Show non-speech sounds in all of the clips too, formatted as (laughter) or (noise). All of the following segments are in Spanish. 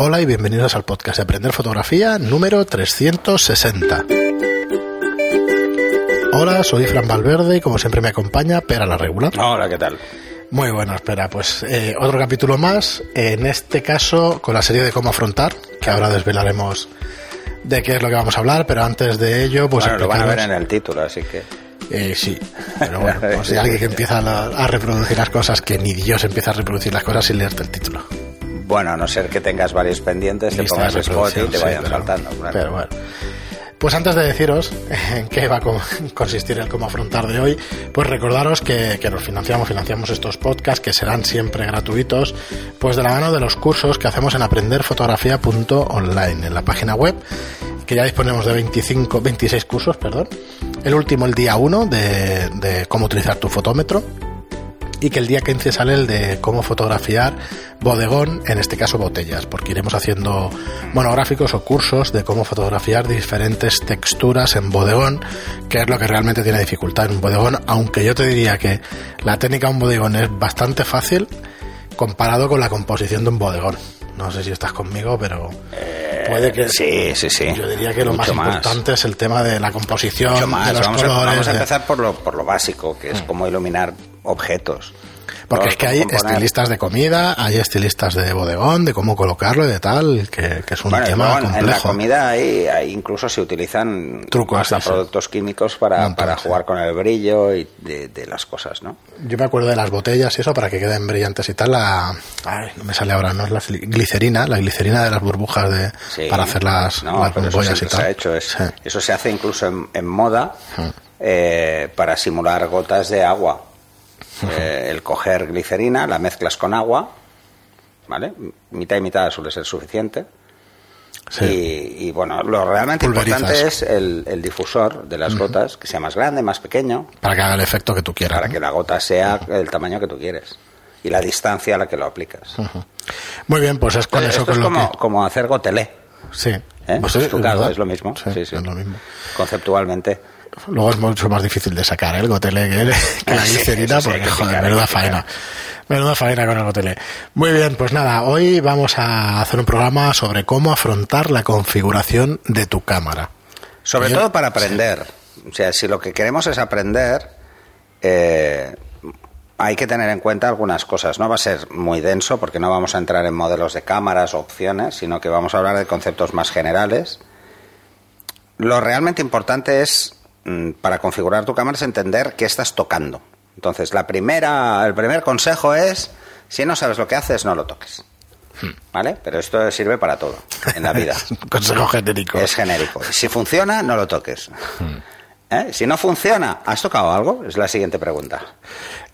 Hola y bienvenidos al podcast de Aprender Fotografía número 360. Hola, soy Fran Valverde y como siempre me acompaña Pera la Regular. Hola, ¿qué tal? Muy bueno, espera, pues eh, otro capítulo más, en este caso con la serie de cómo afrontar, que ahora desvelaremos de qué es lo que vamos a hablar, pero antes de ello, pues... Bueno, lo van a ver en el título, así que... Eh, sí, pero bueno, pues si alguien que (laughs) empieza a, a, reproducir las cosas, que ni Dios empieza a reproducir las cosas sin leerte el título. Bueno, a no ser que tengas varios pendientes, te pongas spot y te vayan sí, pero, saltando. Pero bueno. Pues antes de deciros (laughs) en qué va a (laughs) consistir el cómo afrontar de hoy, pues recordaros que, que, nos financiamos, financiamos estos podcasts que serán siempre gratuitos, pues de la mano de los cursos que hacemos en aprenderfotografía.online, en la página web, que ya disponemos de 25, 26 cursos, perdón. El último el día 1 de, de cómo utilizar tu fotómetro, y que el día 15 sale el de cómo fotografiar bodegón, en este caso botellas, porque iremos haciendo monográficos o cursos de cómo fotografiar diferentes texturas en bodegón, que es lo que realmente tiene dificultad en un bodegón, aunque yo te diría que la técnica de un bodegón es bastante fácil comparado con la composición de un bodegón. No sé si estás conmigo, pero puede que sí, sí, sí. Yo diría que lo más, más, importante es el tema de la composición, más. de los vamos colores. A, vamos a empezar por lo, por lo básico, que es Mm. cómo iluminar objetos. Porque ¿no? es que hay componer- estilistas de comida, hay estilistas de bodegón, de cómo colocarlo y de tal, que, que es un Bueno, tema luego en- en la complejo. comida hay, hay incluso se utilizan Trucos, hasta sí, sí. productos químicos para, para sí. jugar con el brillo y de, de las cosas, ¿no? Yo me acuerdo de las botellas y eso para que queden brillantes y tal. La, ay, no me sale ahora, no es la gli- glicerina, la glicerina de las burbujas de, para hacer las, No, las bombollas y tal. se ha hecho. Es. Eso se hace incluso en, en moda eh, para simular gotas de agua. Eh, el coger glicerina, la mezclas con agua, ¿vale? Mitad y mitad suele ser suficiente. Sí. Y, y, bueno, lo realmente Pulverizas. importante es el, el difusor de las gotas, que sea más grande, más pequeño, Para que haga el efecto que tú quieras. para ¿no? que la gota sea el tamaño que tú quieres y la distancia a la que lo aplicas. Muy bien, pues es con Esto eso es con lo como, que. como hacer gotelé. Sí. ¿eh? Pues sí, Estucado, verdad. es lo mismo. Sí, Sí, sí. es lo mismo. Conceptualmente. Luego es mucho más difícil de sacar ¿eh? el gotele que, que (laughs) la glicerina, sí, porque que joder, menuda faena. Menuda faena con el gotele. Muy bien, pues nada, hoy vamos a hacer un programa sobre cómo afrontar la configuración de tu cámara. Sobre todo para aprender. O sea, si lo que queremos es aprender, eh, hay que tener en cuenta algunas cosas. No va a ser muy denso porque no vamos a entrar en modelos de cámaras o opciones, sino que vamos a hablar de conceptos más generales. Lo realmente importante es, para configurar tu cámara, es entender qué estás tocando. Entonces, la primera, el primer consejo es, si no sabes lo que haces, no lo toques. ¿Vale? Pero esto sirve para todo en la vida. (laughs) Consejo genérico. Es genérico. Si funciona, no lo toques. ¿Eh? Si no funciona, ¿has tocado algo? Es la siguiente pregunta.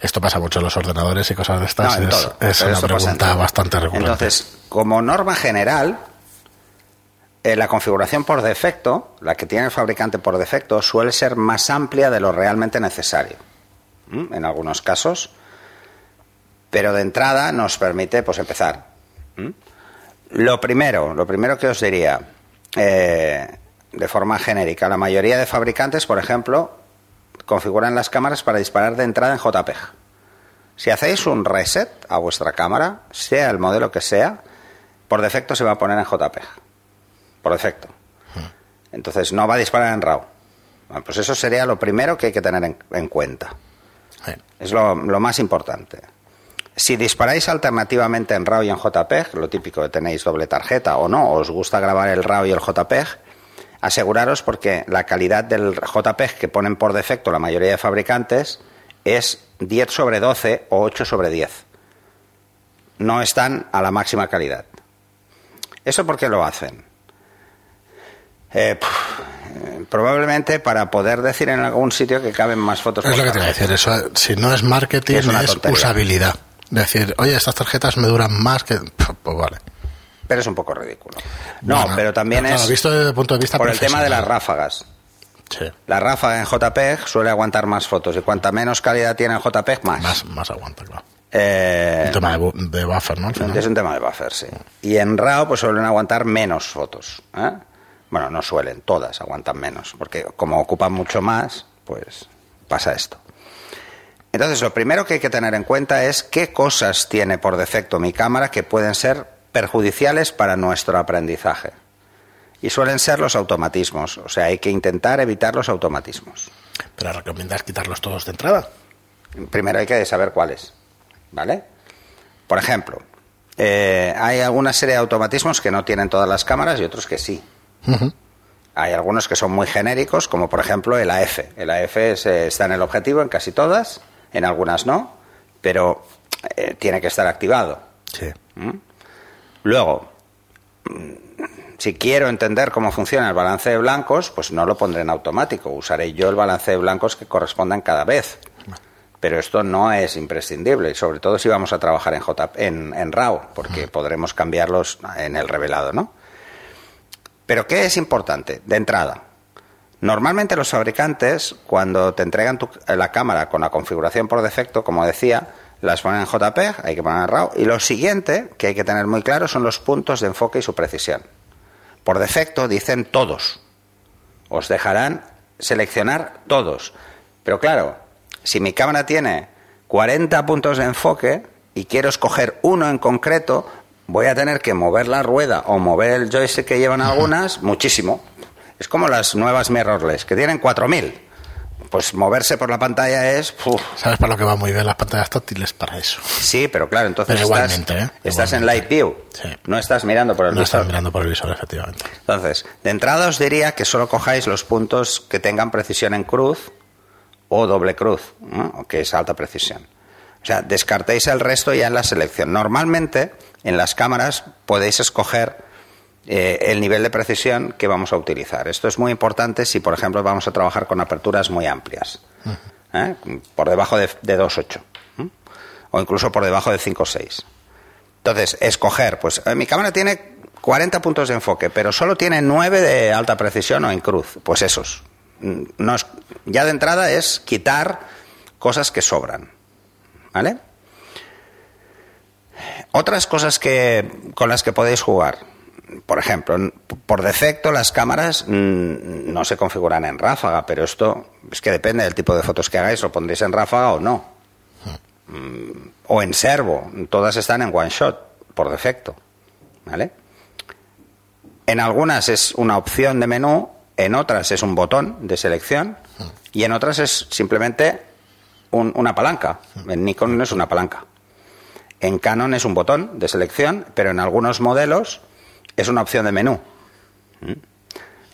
Esto pasa mucho en los ordenadores y cosas de estas. No, en es todo. es Pero una pregunta bastante recurrente. Entonces, como norma general, eh, la configuración por defecto, la que tiene el fabricante por defecto, suele ser más amplia de lo realmente necesario. En algunos casos. Pero de entrada nos permite pues empezar. Lo primero, lo primero que os diría, eh, de forma genérica, la mayoría de fabricantes, por ejemplo, configuran las cámaras para disparar de entrada en JPEG. Si hacéis un reset a vuestra cámara, sea el modelo que sea, por defecto se va a poner en JPEG. Por defecto. Entonces no va a disparar en RAW. Bueno, Pues eso sería lo primero que hay que tener en, en cuenta. Es lo, lo más importante. Si disparáis alternativamente en RAW y en JPEG, lo típico que tenéis doble tarjeta o no, os gusta grabar el RAW y el JPEG, aseguraros porque la calidad del JPEG que ponen por defecto la mayoría de fabricantes es 10 sobre 12 o 8 sobre 10. No están a la máxima calidad. ¿Eso por qué lo hacen? Eh, puf, eh, probablemente para poder decir en algún sitio que caben más fotos. Es lo que te iba a decir. Eso, si no es marketing, Es una es usabilidad. Decir, oye, estas tarjetas me duran más que. (laughs) Pues vale. Pero es un poco ridículo. No, Bueno, pero también claro, es visto desde el punto de vista por el tema de las ráfagas. Sí, La ráfaga en JPEG suele aguantar más fotos y cuanta menos calidad tiene en JPEG, más. más, más aguanta, claro. Eh, Un tema de, bu- de buffer, ¿no? Es un tema de buffer, sí. Y en RAW pues suelen aguantar menos fotos. ¿eh? Bueno, no suelen, todas aguantan menos, porque como ocupan mucho más, pues pasa esto. Entonces, lo primero que hay que tener en cuenta es qué cosas tiene por defecto mi cámara que pueden ser perjudiciales para nuestro aprendizaje. Y suelen ser los automatismos, o sea, hay que intentar evitar los automatismos. Pero recomiendas quitarlos todos de entrada. Primero hay que saber cuáles, ¿vale? Por ejemplo, eh, hay alguna serie de automatismos que no tienen todas las cámaras y otros que sí. Hay algunos que son muy genéricos, como por ejemplo el AF. El AF eh, está en el objetivo en casi todas, en algunas no, pero eh, tiene que estar activado. Sí. ¿Mm? Luego, mm, si quiero entender cómo funciona el balance de blancos, pues no lo pondré en automático. Usaré yo el balance de blancos que correspondan cada vez. Pero esto no es imprescindible, sobre todo si vamos a trabajar en, J, en, en RAW, porque podremos cambiarlos en el revelado, ¿no? Pero ¿qué es importante? De entrada, normalmente los fabricantes, cuando te entregan tu- la cámara con la configuración por defecto, como decía, las ponen en JPEG, hay que poner RAW, y lo siguiente que hay que tener muy claro son los puntos de enfoque y su precisión. Por defecto dicen todos. Os dejarán seleccionar todos. Pero claro, si mi cámara tiene 40 puntos de enfoque y quiero escoger uno en concreto, voy a tener que mover la rueda o mover el joystick que llevan algunas muchísimo. Es como las nuevas mirrorless, que tienen 4000. Pues moverse por la pantalla es... uf, ¿Sabes para lo que va muy bien las pantallas táctiles? Para eso. Sí, pero claro, entonces Pero estás, igualmente, ¿eh? estás en light view. Sí. No estás mirando por el No visor. estás mirando por el visor, efectivamente. Entonces, de entrada os diría que solo cojáis los puntos que tengan precisión en cruz o doble cruz, ¿no? que es alta precisión. O sea, descartéis el resto ya en la selección. Normalmente, en las cámaras podéis escoger eh, el nivel de precisión que vamos a utilizar. Esto es muy importante si, por ejemplo, vamos a trabajar con aperturas muy amplias, ¿eh? por debajo de, de 2.8 ¿eh? o incluso por debajo de 5.6. Entonces, escoger, pues eh, mi cámara tiene 40 puntos de enfoque, pero solo tiene 9 de alta precisión o en cruz. Pues esos. Mm, No es- ya de entrada es quitar cosas que sobran. ¿Vale? Otras cosas que, con las que podéis jugar. Por ejemplo, por defecto las cámaras no se configuran en ráfaga, pero esto es que depende del tipo de fotos que hagáis, lo pondréis en ráfaga o no. Mm, O en servo, todas están en one shot, por defecto. ¿Vale? En algunas es una opción de menú, en otras es un botón de selección y en otras es simplemente un- una palanca. En Nikon no es una palanca. En Canon es un botón de selección, pero en algunos modelos es una opción de menú,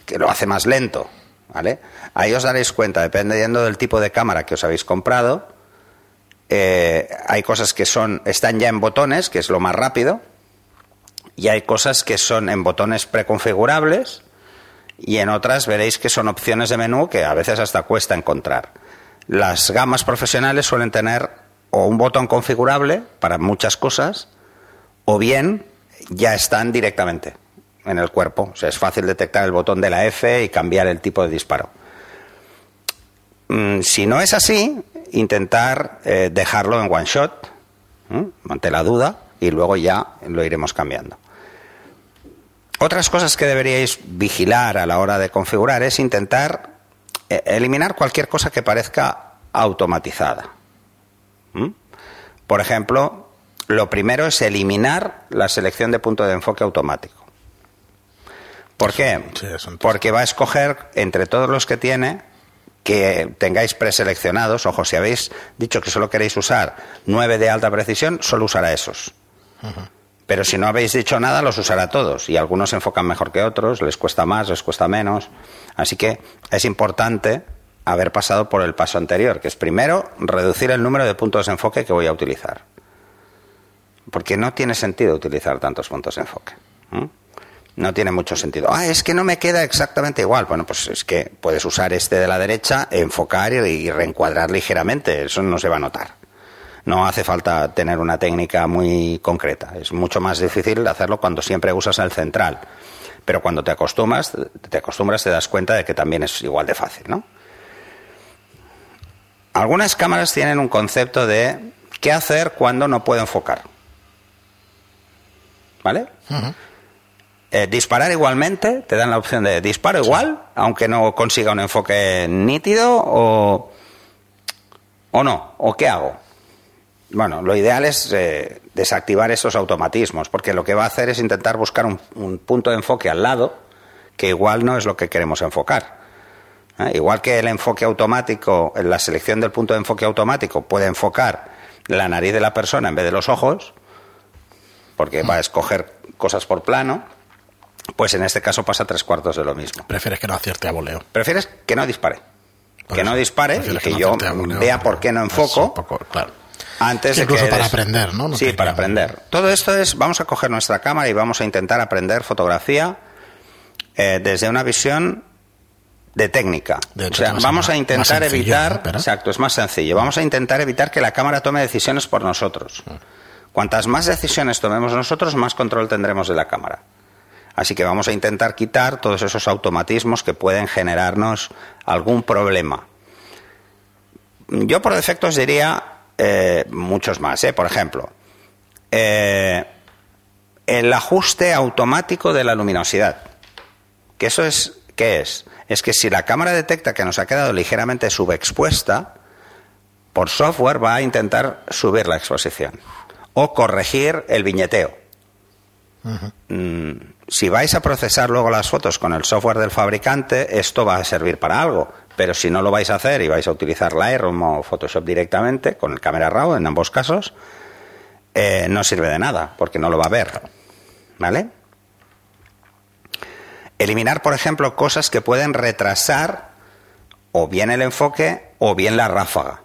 que lo hace más lento. ¿vale? Ahí os daréis cuenta, dependiendo del tipo de cámara que os habéis comprado, eh, hay cosas que son están ya en botones, que es lo más rápido, y hay cosas que son en botones preconfigurables, y en otras veréis que son opciones de menú que a veces hasta cuesta encontrar. Las gamas profesionales suelen tener o un botón configurable para muchas cosas, o bien ya están directamente en el cuerpo. O sea, es fácil detectar el botón de la F y cambiar el tipo de disparo. Mm, si no es así, intentar eh, dejarlo en one shot, ¿m? ante la duda, y luego ya lo iremos cambiando. Otras cosas que deberíais vigilar a la hora de configurar es intentar eh, eliminar cualquier cosa que parezca automatizada. ¿Mm? Por ejemplo, lo primero es eliminar la selección de punto de enfoque automático. ¿Por qué? sí, Porque va a escoger entre todos los que tiene que tengáis preseleccionados. Ojo, si habéis dicho que solo queréis usar 9 de alta precisión, solo usará esos. Pero si no habéis dicho nada, los usará todos. Y algunos se enfocan mejor que otros, les cuesta más, les cuesta menos. Así que es importante haber pasado por el paso anterior, que es primero reducir el número de puntos de enfoque que voy a utilizar. Porque no tiene sentido utilizar tantos puntos de enfoque. No tiene mucho sentido. Ah, es que no me queda exactamente igual. Bueno, pues es que puedes usar este de la derecha, enfocar y reencuadrar ligeramente. Eso no se va a notar. No hace falta tener una técnica muy concreta. Es mucho más difícil hacerlo cuando siempre usas el central. Pero cuando te acostumbras, te acostumbras, te das cuenta de que también es igual de fácil, ¿no? Algunas cámaras tienen un concepto de qué hacer cuando no puedo enfocar. ¿Vale? Eh, disparar igualmente, te dan la opción de disparo igual, aunque no consiga un enfoque nítido, o, o no, o qué hago. Bueno, lo ideal es eh, desactivar esos automatismos, porque lo que va a hacer es intentar buscar un, un punto de enfoque al lado que igual no es lo que queremos enfocar. ¿Eh? Igual que el enfoque automático, la selección del punto de enfoque automático puede enfocar la nariz de la persona en vez de los ojos, porque va a escoger cosas por plano, pues en este caso pasa tres cuartos de lo mismo. Prefieres que no acierte a voleo. Prefieres que no dispare. Por que eso. no dispare y que no yo voleo, vea por qué no enfoco un poco, claro. antes Sí, de incluso que para aprender, ¿no? No sí, para aprender. Todo esto es, vamos a coger nuestra cámara y vamos a intentar aprender fotografía eh, desde una visión de técnica. De hecho, o sea, vamos a intentar sencillo, evitar, exacto, es más sencillo. Vamos a intentar evitar que la cámara tome decisiones por nosotros. Cuantas más decisiones tomemos nosotros, más control tendremos de la cámara. Así que vamos a intentar quitar todos esos automatismos que pueden generarnos algún problema. Yo por defecto os diría eh, muchos más. ¿eh? Por ejemplo, eh, el ajuste automático de la luminosidad. Que eso es, ¿qué es? Es que si la cámara detecta que nos ha quedado ligeramente subexpuesta, por software va a intentar subir la exposición o corregir el viñeteo. Mm, si vais a procesar luego las fotos con el software del fabricante, esto va a servir para algo. Pero si no lo vais a hacer y vais a utilizar Lightroom o Photoshop directamente, con el Camera Raw en ambos casos, eh, no sirve de nada, porque no lo va a ver. ¿Vale? Eliminar, por ejemplo, cosas que pueden retrasar o bien el enfoque o bien la ráfaga.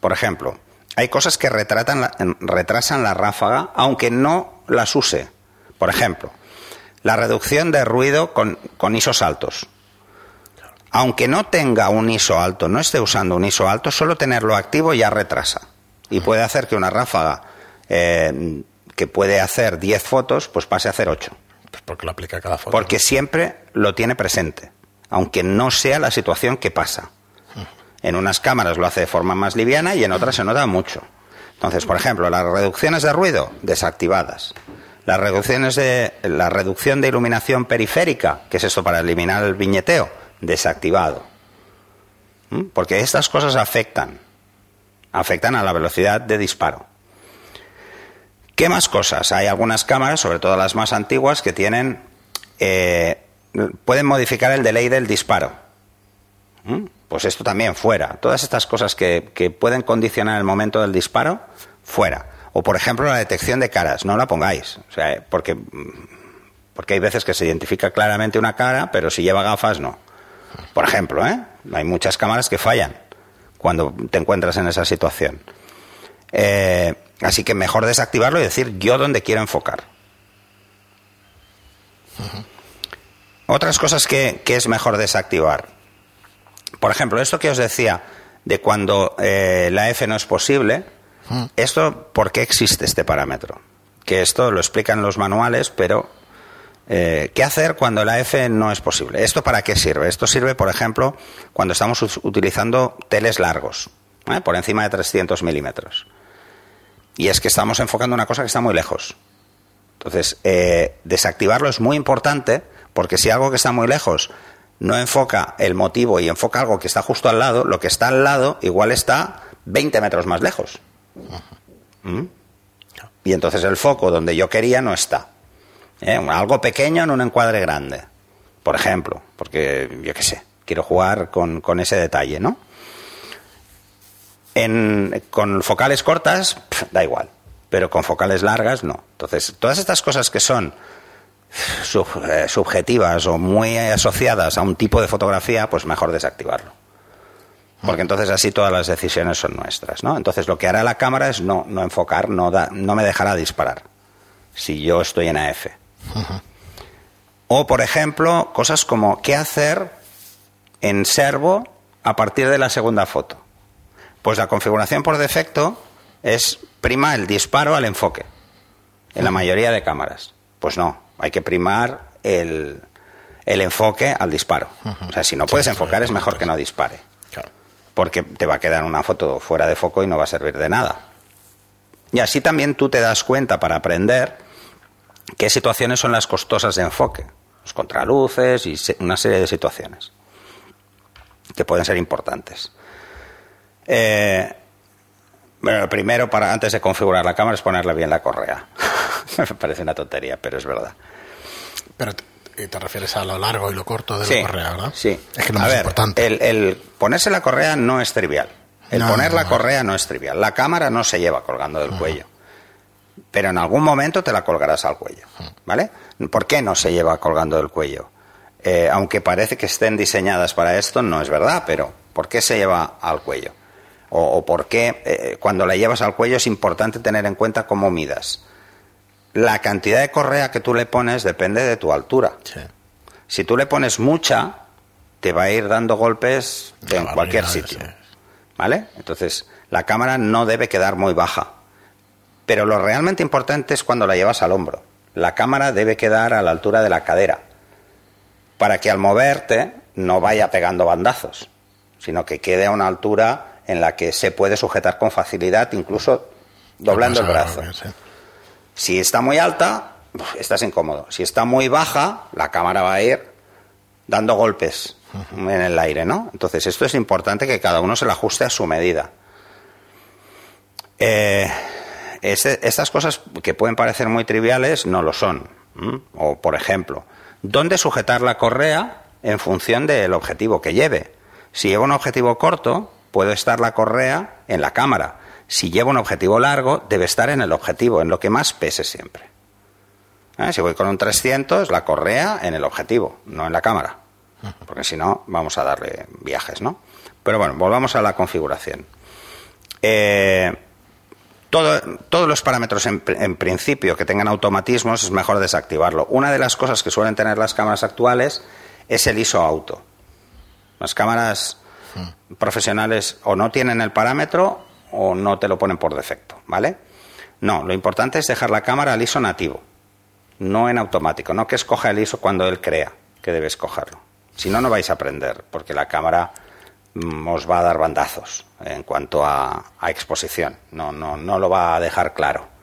Por ejemplo, hay cosas que retratan la- retrasan la ráfaga aunque no las use. Por ejemplo, la reducción de ruido con, ISOs altos. Aunque no tenga un ISO alto, no esté usando un ISO alto, solo tenerlo activo ya retrasa. Y puede hacer que una ráfaga eh, que puede hacer 10 fotos, pues pase a hacer 8. Pues porque lo aplica cada foto. Porque siempre lo tiene presente, aunque no sea la situación que pasa. En unas cámaras lo hace de forma más liviana y en otras se nota mucho. Entonces, por ejemplo, las reducciones de ruido desactivadas. Las reducciones de la reducción de iluminación periférica, que es esto para eliminar el viñeteo, desactivado. ¿Mm? Porque estas cosas afectan afectan a la velocidad de disparo. ¿Qué más cosas? Hay algunas cámaras, sobre todo las más antiguas, que tienen eh, pueden modificar el delay del disparo. ¿Mm? Pues esto también fuera. Todas estas cosas que, que pueden condicionar el momento del disparo, fuera. O por ejemplo la detección de caras, no la pongáis. O sea, porque, porque hay veces que se identifica claramente una cara, pero si lleva gafas no. Por ejemplo, ¿eh? hay muchas cámaras que fallan cuando te encuentras en esa situación. Eh, así que mejor desactivarlo y decir yo dónde quiero enfocar. Otras cosas que, que es mejor desactivar. Por ejemplo, esto que os decía de cuando eh, la F no es posible, esto, ¿por qué existe este parámetro? Que esto lo explican los manuales, pero eh, ¿qué hacer cuando la F no es posible? ¿Esto para qué sirve? Esto sirve, por ejemplo, cuando estamos utilizando teles largos, por encima de 300 milímetros. Y es que estamos enfocando una cosa que está muy lejos. Entonces, eh, desactivarlo es muy importante porque si algo que está muy lejos no enfoca el motivo y enfoca algo que está justo al lado, lo que está al lado igual está 20 metros más lejos. ¿Mm? Y entonces el foco donde yo quería no está. ¿Eh? Algo pequeño en un encuadre grande, por ejemplo, porque yo qué sé, quiero jugar con, con ese detalle, ¿no? Con focales cortas, da igual, pero con focales largas, no. Entonces, todas estas cosas que son eh, subjetivas o muy asociadas a un tipo de fotografía, pues mejor desactivarlo. Porque entonces así todas las decisiones son nuestras. Entonces lo que hará la cámara es no, no enfocar, no, da- no me dejará disparar si yo estoy en AF. O, por ejemplo, cosas como qué hacer en servo a partir de la segunda foto. Pues la configuración por defecto es prima el disparo al enfoque, en la mayoría de cámaras. Pues no, hay que primar el, el enfoque al disparo. O sea, si no puedes Sí, enfocar es mejor que no dispare Claro. porque te va a quedar una foto fuera de foco y no va a servir de nada. Y así también tú te das cuenta para aprender qué situaciones son las costosas de enfoque, los contraluces y una serie de situaciones que pueden ser importantes. Eh, Bueno, lo primero, para, antes de configurar la cámara, es ponerle bien la correa. (laughs) Me parece una tontería, pero es verdad. Pero te, te refieres a lo largo y lo corto de Sí, la correa, ¿verdad? sí. Es que no a es ver, importante. El, el ponerse la correa no es trivial. El No, poner no, la no. correa no es trivial. La cámara no se lleva colgando del cuello. Pero en algún momento te la colgarás al cuello. ¿Vale? ¿Por qué no se lleva colgando del cuello? Eh, aunque parece que estén diseñadas para esto, no es verdad, pero ¿por qué se lleva al cuello? O, o por qué eh, cuando la llevas al cuello es importante tener en cuenta cómo midas. La cantidad de correa que tú le pones depende de tu altura. Sí. Si tú le pones mucha, te va a ir dando golpes de- en cualquier sitio. sí. ¿Vale? Entonces, la cámara no debe quedar muy baja. Pero lo realmente importante es cuando la llevas al hombro. La cámara debe quedar a la altura de la cadera. Para que al moverte no vaya pegando bandazos, sino que quede a una altura en la que se puede sujetar con facilidad, incluso doblando el brazo. Si está muy alta, estás incómodo. Si está muy baja, la cámara va a ir dando golpes en el aire, ¿no? Entonces, esto es importante que cada uno se lo ajuste a su medida. Eh, este- estas cosas que pueden parecer muy triviales no lo son. O, por ejemplo, ¿dónde sujetar la correa en función del objetivo que lleve? Si llevo un objetivo corto, puede estar la correa en la cámara. Si llevo un objetivo largo, debe estar en el objetivo, en lo que más pese siempre. ¿Eh? Si voy con un 300, la correa en el objetivo, no en la cámara. Porque si no, vamos a darle viajes, ¿no? Pero bueno, volvamos a la configuración. Eh, todo- todos los parámetros en principio que tengan automatismos es mejor desactivarlo. Una de las cosas que suelen tener las cámaras actuales es el ISO auto. Las cámaras profesionales o no tienen el parámetro o no te lo ponen por defecto, ¿vale? No, lo importante es dejar la cámara al ISO nativo, no en automático, no que escoja el ISO cuando él crea que debe escogerlo. Si no, no vais a aprender, porque la cámara mm, os va a dar bandazos en cuanto a, a exposición, no, no, no lo va a dejar claro.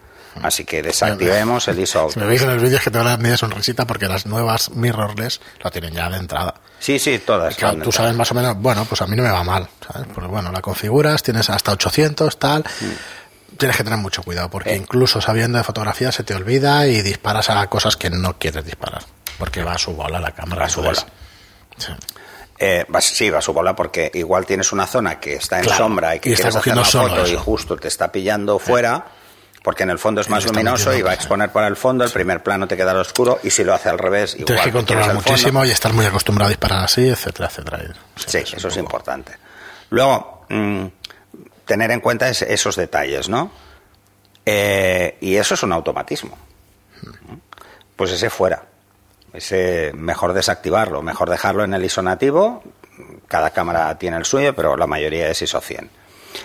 Así que desactivemos el ISO (laughs) Si me veis en el vídeo es que te voy a dar media sonrisita porque las nuevas mirrorless lo tienen ya de entrada. Sí, sí, todas. Claro, tú sabes más o menos, bueno, pues a mí no me va mal, ¿sabes? Porque bueno, la configuras, tienes hasta 800, tal. Tienes que tener mucho cuidado porque Eh. incluso sabiendo de fotografía se te olvida y disparas a cosas que no quieres disparar. Porque va a su bola la cámara. Va a su entonces- bola. Sí. Eh, vas- sí, va a su bola porque igual tienes una zona que está en Claro, sombra y que y está quieres hacer cogiendo la solo foto y justo te está pillando fuera, porque en el fondo es más luminoso y va a exponer para el fondo, el primer plano te queda al oscuro y si lo hace al revés, igual Tienes que controlar muchísimo y estar muy acostumbrado a disparar así, etcétera, etcétera. Sí, eso es poco- importante. Luego, mm, tener en cuenta es- esos detalles, ¿no? Eh, y eso es un automatismo. Pues ese fuera. Ese mejor desactivarlo, mejor dejarlo en el ISO nativo. Cada cámara tiene el suyo, pero la mayoría es ISO 100.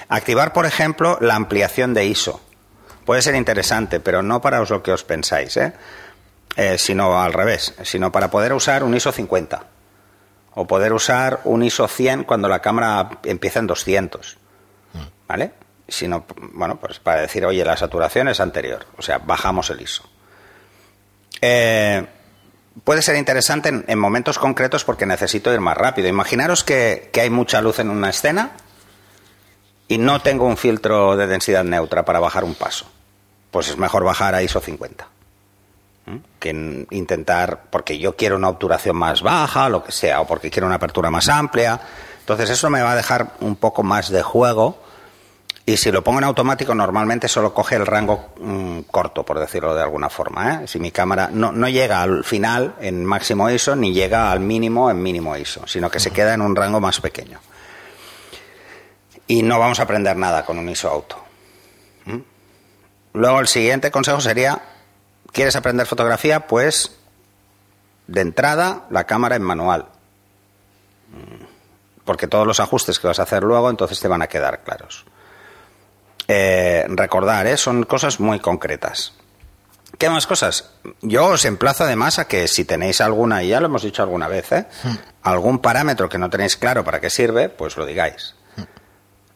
Activar, por ejemplo, la ampliación de ISO. Puede ser interesante, pero no para lo que os pensáis, ¿eh? Eh, sino al revés, sino para poder usar un ISO 50 o poder usar un ISO 100 cuando la cámara empieza en 200. ¿Vale? Sino, bueno, pues para decir, oye, la saturación es anterior, o sea, bajamos el ISO. Eh, puede ser interesante en, en momentos concretos porque necesito ir más rápido. Imaginaros que, que hay mucha luz en una escena y no tengo un filtro de densidad neutra para bajar un paso. Pues es mejor bajar a ISO 50 ¿m? que en- intentar, porque yo quiero una obturación más baja, lo que sea, o porque quiero una apertura más amplia. Entonces eso me va a dejar un poco más de juego. Y si lo pongo en automático, normalmente solo coge el rango mm, corto, por decirlo de alguna forma. ¿eh? Si mi cámara no, no llega al final en máximo ISO, ni llega al mínimo en mínimo ISO, sino que se queda en un rango más pequeño. Y no vamos a aprender nada con un ISO auto. Luego el siguiente consejo sería, ¿quieres aprender fotografía? Pues de entrada la cámara en manual. Mm, Porque todos los ajustes que vas a hacer luego entonces te van a quedar claros. Eh, recordar, ¿eh? son cosas muy concretas. ¿Qué más cosas? Yo os emplazo además a que si tenéis alguna, y ya lo hemos dicho alguna vez, ¿eh? algún parámetro que no tenéis claro para qué sirve, pues lo digáis.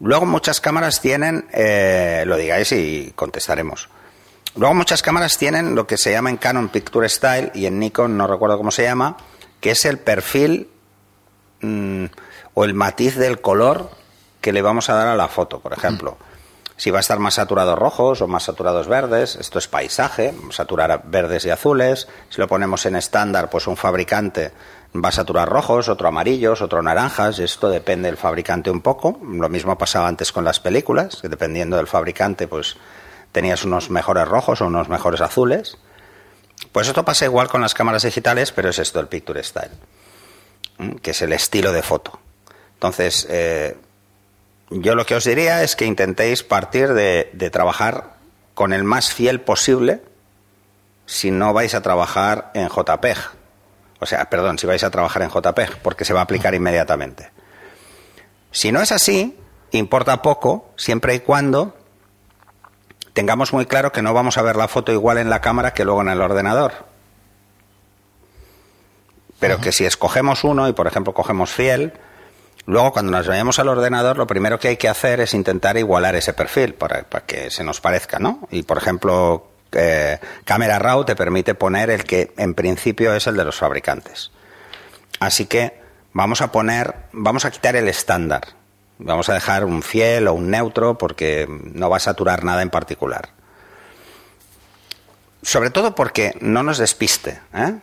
Luego muchas cámaras tienen, eh, lo digáis y contestaremos. Luego muchas cámaras tienen lo que se llama en Canon Picture Style y en Nikon no recuerdo cómo se llama, que es el perfil mm, o el matiz del color que le vamos a dar a la foto, por ejemplo. si va a estar más saturados rojos o más saturados verdes. Esto es paisaje, saturar verdes y azules. Si lo ponemos en estándar, pues un fabricante va a saturar rojos, otro amarillos, otro naranjas. Esto depende del fabricante un poco. Lo mismo pasaba antes con las películas, que dependiendo del fabricante, pues tenías unos mejores rojos o unos mejores azules. Pues esto pasa igual con las cámaras digitales, pero es esto el Picture Style, que es el estilo de foto. Entonces, eh, yo lo que os diría es que intentéis partir de, trabajar con el más fiel posible si no vais a trabajar en JPEG. O sea, perdón, si vais a trabajar en JPEG, porque se va a aplicar inmediatamente. Si no es así, importa poco, siempre y cuando tengamos muy claro que no vamos a ver la foto igual en la cámara que luego en el ordenador. Pero que si escogemos uno y, por ejemplo, cogemos fiel, Luego, cuando nos vayamos al ordenador, lo primero que hay que hacer es intentar igualar ese perfil para, que se nos parezca, ¿no? Y, por ejemplo, eh, Camera Raw te permite poner el que en principio es el de los fabricantes. Así que vamos a poner, vamos a quitar el estándar. Vamos a dejar un fiel o un neutro porque no va a saturar nada en particular. Sobre todo porque no nos despiste, ¿eh?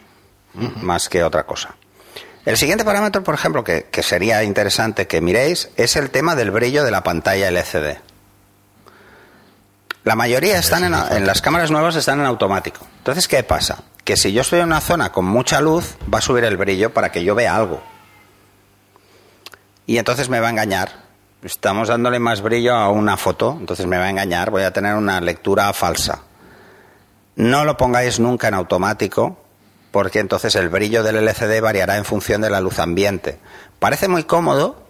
más que otra cosa. El siguiente parámetro, por ejemplo, que, sería interesante que miréis, es el tema del brillo de la pantalla LCD. La mayoría están en, en, las cámaras nuevas están en automático. Entonces, ¿qué pasa? Que si yo estoy en una zona con mucha luz, va a subir el brillo para que yo vea algo. Y entonces me va a engañar. Estamos dándole más brillo a una foto, entonces me va a engañar, voy a tener una lectura falsa. No lo pongáis nunca en automático, porque entonces el brillo del LCD variará en función de la luz ambiente. Parece muy cómodo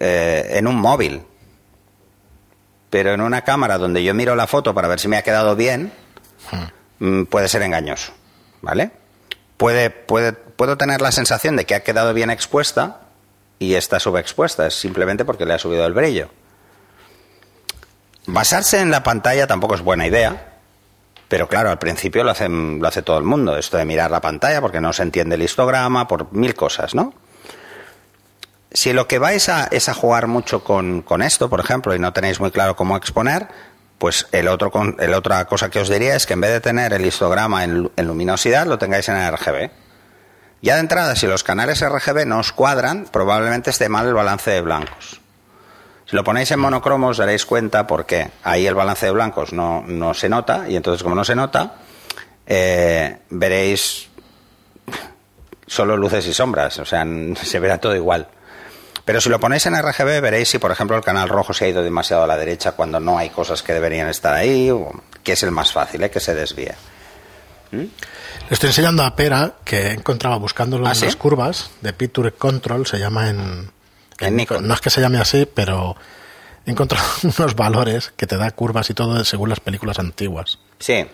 eh, en un móvil, pero en una cámara donde yo miro la foto para ver si me ha quedado bien, hmm. mm, puede ser engañoso, ¿vale? Puede, puede, puedo tener la sensación de que ha quedado bien expuesta y está subexpuesta, es simplemente porque le ha subido el brillo. Basarse en la pantalla tampoco es buena idea, pero claro, al principio lo, hacen, lo hace todo el mundo, esto de mirar la pantalla porque no se entiende el histograma, por mil cosas, ¿no? Si lo que vais a, es a jugar mucho con, esto, por ejemplo, y no tenéis muy claro cómo exponer, pues el otro, el otra cosa que os diría es que en vez de tener el histograma en, luminosidad, lo tengáis en RGB. Ya de entrada, si los canales RGB no os cuadran, probablemente esté mal el balance de blancos. Si lo ponéis en monocromo os daréis cuenta porque ahí el balance de blancos no, no se nota y entonces como no se nota, eh, veréis solo luces y sombras, o sea, (laughs) se verá todo igual. Pero si lo ponéis en RGB veréis si, por ejemplo, el canal rojo se ha ido demasiado a la derecha cuando no hay cosas que deberían estar ahí, que es el más fácil, ¿eh? que se desvíe. ¿Mm? Le estoy enseñando a Pera que encontraba buscando ¿Ah, las curvas de Picture Control, se llama en, no es que se llame así, pero he encontrado (laughs) unos valores que te da curvas y todo según las películas antiguas. Sí.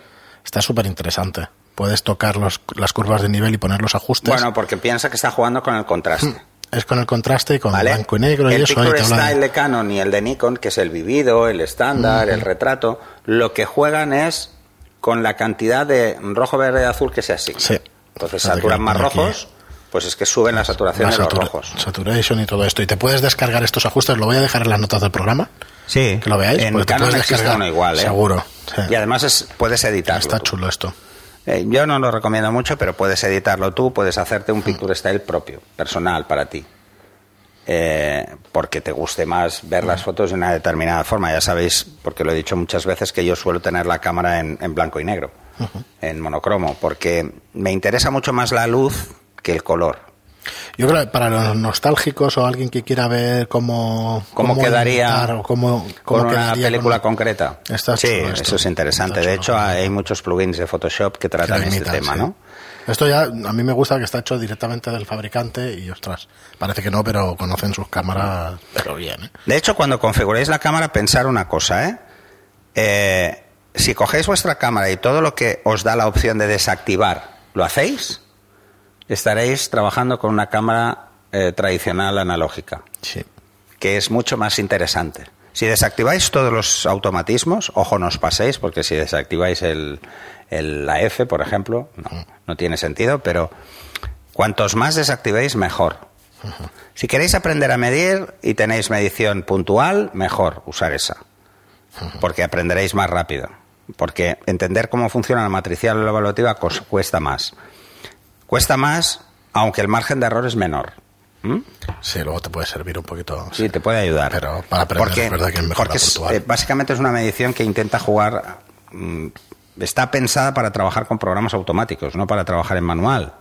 Está súper interesante. Puedes tocar las curvas de nivel y poner los ajustes. Bueno, porque piensa que está jugando con el contraste. Es con el contraste y con blanco y negro el y eso. El Style de Canon y el de Nikon, que es el vivido, el estándar, el retrato, lo que juegan es con la cantidad de rojo, verde y azul que se asigna. Sí. Entonces saturan más rojos pues es que suben la saturación de los rojos. Saturation y todo esto. Y te puedes descargar estos ajustes, lo voy a dejar en las notas del programa. Sí. Que lo veáis. En Canon existe uno igual, ¿eh? Seguro. Y además es, puedes editarlo. Está chulo esto. Eh, yo no lo recomiendo mucho, pero puedes editarlo tú, puedes hacerte un picture style propio, personal para ti. Eh, porque te guste más ver las fotos de una determinada forma. Ya sabéis, porque lo he dicho muchas veces, que yo suelo tener la cámara en, blanco y negro, en monocromo, porque me interesa mucho más la luz que el color. Yo creo que para los nostálgicos o alguien que quiera ver cómo, cómo, quedaría o cómo, con una película concreta. sí, eso es interesante. De hecho, hay muchos plugins de Photoshop que tratan este tema, ¿no? Esto ya, a mí me gusta que está hecho directamente del fabricante y, ostras, parece que no, pero conocen sus cámaras, pero bien. ¿eh? De hecho, cuando configuréis la cámara, pensar una cosa, ¿eh? ¿eh? Si cogéis vuestra cámara y todo lo que os da la opción de desactivar, ¿lo hacéis? Estaréis trabajando con una cámara eh, tradicional analógica, sí. que es mucho más interesante. Si desactiváis todos los automatismos, ojo, no os paséis, porque si desactiváis el, la F, por ejemplo, no, no, tiene sentido, pero cuantos más desactivéis, mejor. Si queréis aprender a medir y tenéis medición puntual, mejor usar esa. porque aprenderéis más rápido. Porque entender cómo funciona la matricial o la evaluativa cuesta más. Cuesta más, aunque el margen de error es menor. ¿Mm? Sí, luego te puede servir un poquito. Sí, te puede ayudar. Pero para aprender porque, es verdad que es mejor porque es, eh, básicamente es una medición que intenta jugar. mm, está pensada para trabajar con programas automáticos, no para trabajar en manual.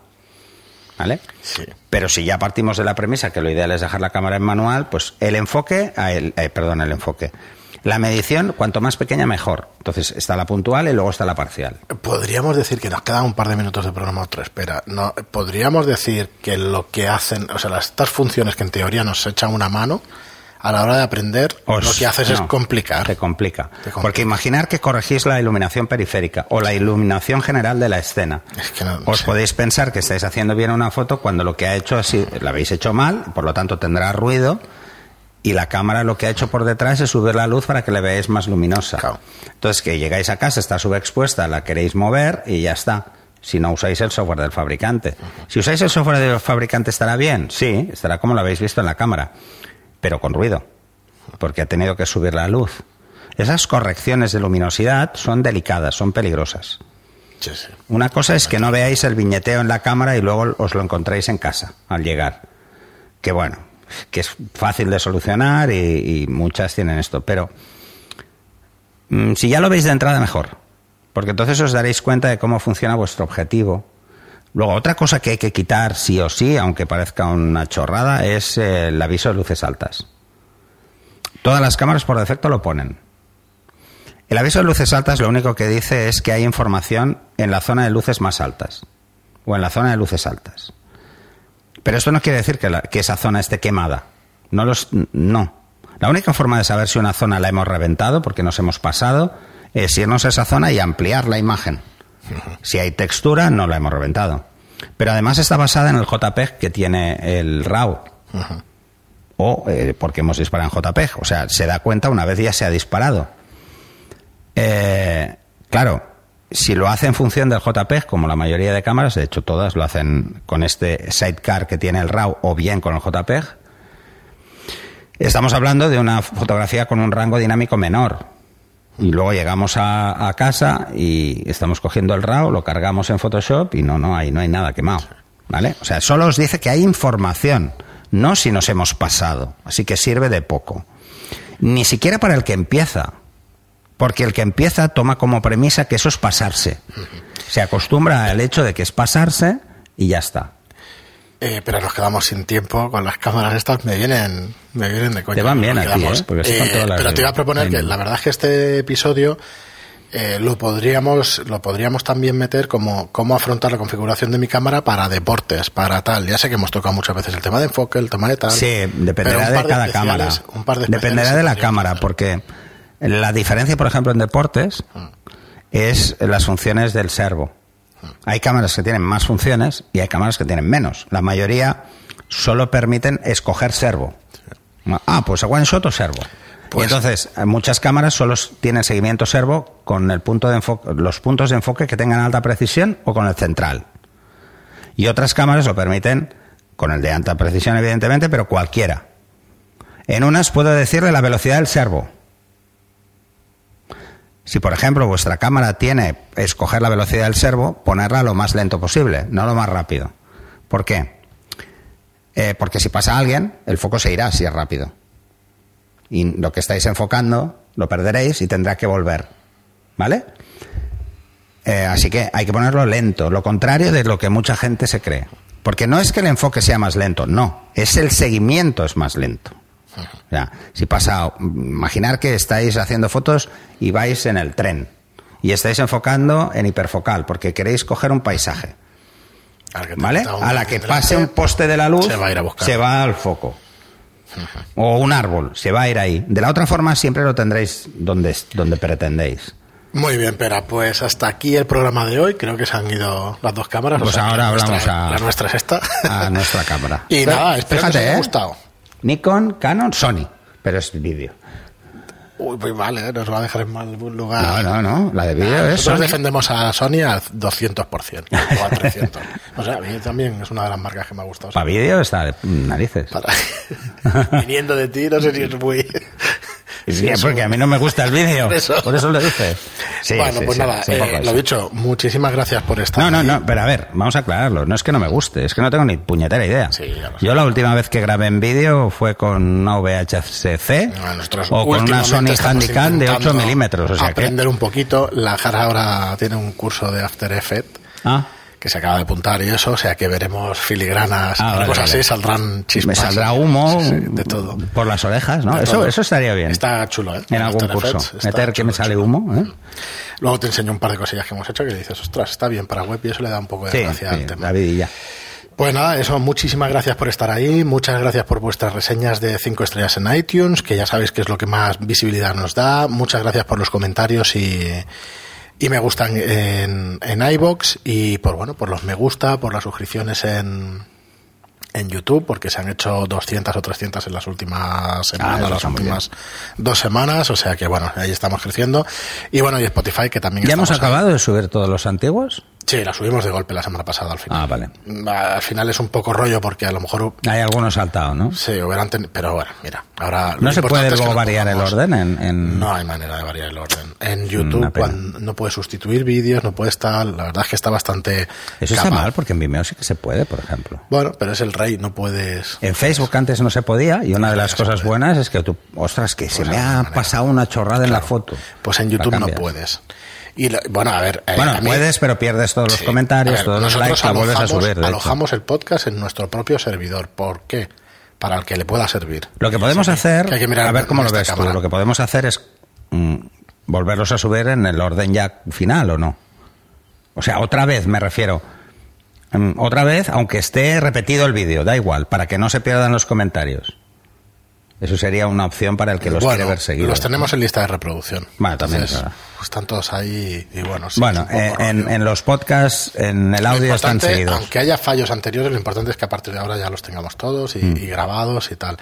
¿Vale? Sí. Pero si ya partimos de la premisa que lo ideal es dejar la cámara en manual, pues el enfoque, el- eh, perdón, el enfoque. La medición, cuanto más pequeña, mejor. Entonces está la puntual y luego está la parcial. Podríamos decir que nos quedan un par de minutos de programa otra espera. No, podríamos decir que lo que hacen, o sea, las, estas funciones que en teoría nos echan una mano, a la hora de aprender, Os- lo que haces es complicar. Te complica. Te complica. Porque imaginar que corregís la iluminación periférica o la iluminación general de la escena. Es que no- Os sí. podéis pensar que estáis haciendo bien una foto cuando lo que ha hecho así, la habéis hecho mal, por lo tanto tendrá ruido. Y la cámara lo que ha hecho por detrás es subir la luz para que la veáis más luminosa. Claro. Entonces, que llegáis a casa, está subexpuesta, la queréis mover y ya está. Si no usáis el software del fabricante. Si usáis el software del fabricante, ¿estará bien? Sí, estará como lo habéis visto en la cámara, pero con ruido, porque ha tenido que subir la luz. Esas correcciones de luminosidad son delicadas, son peligrosas. Sí, sí. Una cosa es que no veáis el viñeteo en la cámara y luego os lo encontráis en casa al llegar. Que bueno, que es fácil de solucionar y, muchas tienen esto. Pero mm, si ya lo veis de entrada, mejor. Porque entonces os daréis cuenta de cómo funciona vuestro objetivo. Luego, otra cosa que hay que quitar sí o sí, aunque parezca una chorrada, es eh, el aviso de luces altas. Todas las cámaras por defecto lo ponen. El aviso de luces altas lo único que dice es que hay información en la zona de luces más altas o en la zona de luces altas. Pero esto no quiere decir que, la- que esa zona esté quemada. No, los, no. La única forma de saber si una zona la hemos reventado, porque nos hemos pasado, es irnos a esa zona y ampliar la imagen. Si hay textura, no la hemos reventado. Pero además está basada en el JPEG que tiene el RAW. O eh, porque hemos disparado en JPEG. O sea, se da cuenta una vez ya se ha disparado. Eh, claro, si lo hace en función del JPEG, como la mayoría de cámaras, de hecho todas lo hacen con este sidecar que tiene el RAW o bien con el JPEG, estamos hablando de una fotografía con un rango dinámico menor. Y luego llegamos a, casa y estamos cogiendo el RAW, lo cargamos en Photoshop y no, no hay, no hay nada quemado. ¿Vale? O sea, solo os dice que hay información, no si nos hemos pasado. Así que sirve de poco. Ni siquiera para el que empieza. Porque el que empieza toma como premisa que eso es pasarse. Se acostumbra al hecho de que es pasarse y ya está. Eh, pero nos quedamos sin tiempo con las cámaras estas, me vienen, me vienen de coña. Te van bien a ti. ¿eh? Porque todas las pero te iba a proponer que la verdad es que este episodio eh, lo podríamos, lo podríamos también meter como cómo afrontar la configuración de mi cámara para deportes, para tal. Ya sé que hemos tocado muchas veces el tema de enfoque, el tema de tal. Sí, dependerá de cada cámara. un par de dependerá de la cámara, porque la diferencia, por ejemplo, en deportes es las funciones del servo. Hay cámaras que tienen más funciones y hay cámaras que tienen menos. La mayoría solo permiten escoger servo. Ah, pues one shot o servo. Pues- y entonces, eh, muchas cámaras solo tienen seguimiento servo con el punto de enfoque, los puntos de enfoque que tengan alta precisión o con el central. Y otras cámaras lo permiten con el de alta precisión, evidentemente, pero cualquiera. En unas puedo decirle la velocidad del servo. Si, por ejemplo, vuestra cámara tiene escoger la velocidad del servo, ponerla lo más lento posible, no lo más rápido. ¿Por qué? Eh, porque si pasa alguien, el foco se irá si es rápido. Y lo que estáis enfocando lo perderéis y tendrá que volver. ¿Vale? Eh, así que hay que ponerlo lento, lo contrario de lo que mucha gente se cree. Porque no es que el enfoque sea más lento, no, es el seguimiento es más lento. O sea, si pasa, imaginar que estáis haciendo fotos y vais en el tren y estáis enfocando en hiperfocal porque queréis coger un paisaje, A la que te ¿vale? A la que pase un poste de la luz, se va a ir a buscar. se va al foco. O un árbol, se va a ir ahí. De la otra forma siempre lo tendréis donde, donde pretendéis. Muy bien, Pera, pues hasta aquí el programa de hoy. Creo que se han ido las dos cámaras. Pues o sea, ahora la hablamos nuestra- a- La nuestra es esta. a nuestra cámara. (laughs) y Pero, nada, espero fíjate, que os haya ¿eh? Nikon, Canon, Sony. Pero es vídeo. Uy, pues vale, nos va a dejar en mal No, lugar. no, no. La de vídeo es Nosotros Sony. defendemos a Sony al 200% o al (laughs) 300%. O sea, a mí también es una de las marcas que me ha gustado. Para vídeo está de narices. Para- (laughs) Viniendo de ti, no sé si es muy. (laughs) Sí, eso- porque a mí no me gusta el vídeo. Por (laughs) eso. Por eso lo dije. Sí, bueno, sí, pues nada, eh, lo dicho, muchísimas gracias por estar No, no, no, pero a ver, vamos a aclararlo. No es que no me guste, es que no tengo ni puñetera idea. Yo la última vez que grabé en vídeo fue con una VHC No, o con una Sony Handycam de 8 intentando milímetros. O sea que... aprender un poquito. La Jara ahora tiene un curso de After Effects Ah, que se acaba de apuntar y eso, o sea que veremos filigranas Ah, y vale, cosas vale. así, saldrán chispas. me saldrá humo Sí, de todo. por las orejas, ¿no? De Eso, todo. eso estaría bien. Está chulo, ¿eh? en algún curso. Meter que me sale chulo. humo, ¿eh? Luego te enseño un par de cosillas que hemos hecho que dices, ostras, está bien para web y eso le da un poco de Sí, gracia al tema. la vidilla. Pues nada, eso, muchísimas gracias por estar ahí, muchas gracias por vuestras reseñas de 5 estrellas en iTunes, que ya sabéis que es lo que más visibilidad nos da, muchas gracias por los comentarios y, y me gustan en, en iBox y por bueno, por los me gusta, por las suscripciones en, en YouTube, porque se han hecho 200 o 300 en las últimas semanas, Ah, eso las últimas dos semanas, o sea que bueno, ahí estamos creciendo. Y bueno, y Spotify, que también ¿Ya hemos ahí. acabado de subir todos los antiguos? Sí, la subimos de golpe la semana pasada al final. Ah, vale. Al final es un poco rollo porque a lo mejor Hay algunos saltados, ¿no? Sí, hubieran pero bueno, mira, ahora... ¿No se puede es que luego lo variar el orden en...? en- No hay manera de variar el orden. En Una YouTube cuando no puedes sustituir vídeos, no puedes tal... La verdad es que está bastante... Eso está mal, porque en Vimeo sí que se puede, por ejemplo. Bueno, pero es el rey, no puedes... En Facebook antes no se podía y una de las cosas buenas es que tú, ostras, que se me ha manera. pasado una chorrada en la foto. Pues en YouTube no puedes. Y bueno, a ver... eh, Bueno, a mí- puedes, pero pierdes todos los comentarios, ver, todos los likes, la vuelves a alojamos- subir. de hecho. Alojamos el podcast en nuestro propio servidor. ¿Por qué? Para el que le pueda servir. Lo que podemos Sí, hacer, que hay que mirar a ver cómo lo ves tú, lo que podemos hacer es mm, volverlos a subir en el orden ya final o no. O sea, otra vez me refiero. Mm, otra vez, aunque esté repetido el vídeo, da igual, para que no se pierdan los comentarios. Eso sería una opción para el que los bueno, quiere ver seguidos. los tenemos en lista de reproducción. Bueno, también Entonces, es verdad. están todos ahí y bueno... sí, Bueno, eh, en, los podcasts, en el audio están seguidos. Aunque haya fallos anteriores, lo importante es que a partir de ahora ya los tengamos todos y, Mm. y grabados y tal.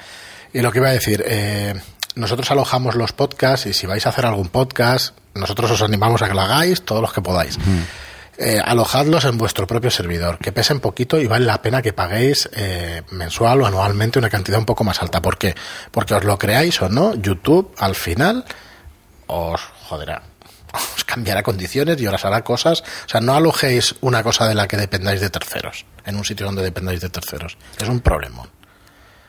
Y lo que iba a decir, eh, nosotros alojamos los podcasts y si vais a hacer algún podcast, nosotros os animamos a que lo hagáis, todos los que podáis. Mm. Eh, alojadlos en vuestro propio servidor, que pesen poquito y vale la pena que paguéis eh, mensual o anualmente una cantidad un poco más alta. ¿Por qué? Porque os lo creáis o no, YouTube al final os joderá. (laughs) Os cambiará condiciones y os hará cosas. O sea, no alojéis una cosa de la que dependáis de terceros, en un sitio donde dependáis de terceros. Es un problema.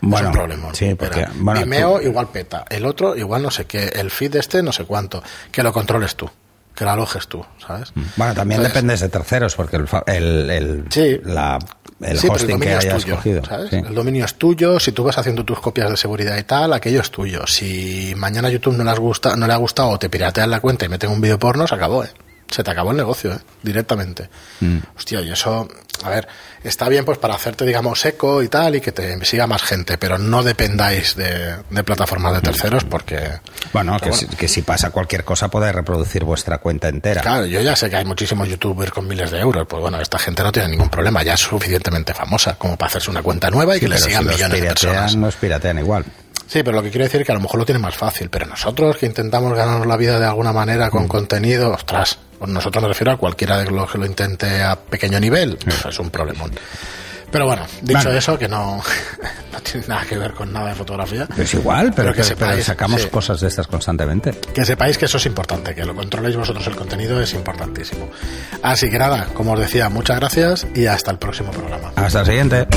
Bueno, es un problema. sí, porque, bueno, Vimeo tú- igual peta, el otro igual no sé qué, el feed este no sé cuánto. Que lo controles tú, que lo alojes tú, ¿sabes? Bueno, también Entonces, dependes de terceros, porque el, el, el, Sí. la- el sí, pero hosting que dominio hayas es tuyo, cogido. ¿sabes? sí. El dominio es tuyo, si tú vas haciendo tus copias de seguridad y tal, aquello es tuyo. Si mañana YouTube no le, has gusta, no le ha gustado o te piratean la cuenta y meten un vídeo porno, se acabó, ¿eh? Se te acabó el negocio, ¿eh? Directamente. Mm. Hostia, y eso, a ver, está bien pues para hacerte, digamos, eco y tal, y que te siga más gente, pero no dependáis de, de plataformas de terceros porque... Bueno, que, Si, que si pasa cualquier cosa podéis reproducir vuestra cuenta entera. Claro, yo ya sé que hay muchísimos youtubers con miles de euros, pues bueno, esta gente no tiene ningún problema, ya es suficientemente famosa como para hacerse una cuenta nueva y Sí, que le sigan si millones de personas. los piratean igual. Sí, pero lo que quiero decir es que a lo mejor lo tiene más fácil, pero nosotros que intentamos ganarnos la vida de alguna manera Mm. con contenido, ostras, nosotros me refiero a cualquiera de los que lo intente a pequeño nivel, pues es un problemón. Pero bueno, dicho eso, que no, (laughs) no tiene nada que ver con nada de fotografía, Es igual, pero, Pero que pero sepáis, sacamos sí. cosas de estas constantemente. que sepáis que eso es importante, que lo controléis vosotros el contenido es importantísimo. Así que nada, como os decía, muchas gracias y hasta el próximo programa. Hasta el siguiente.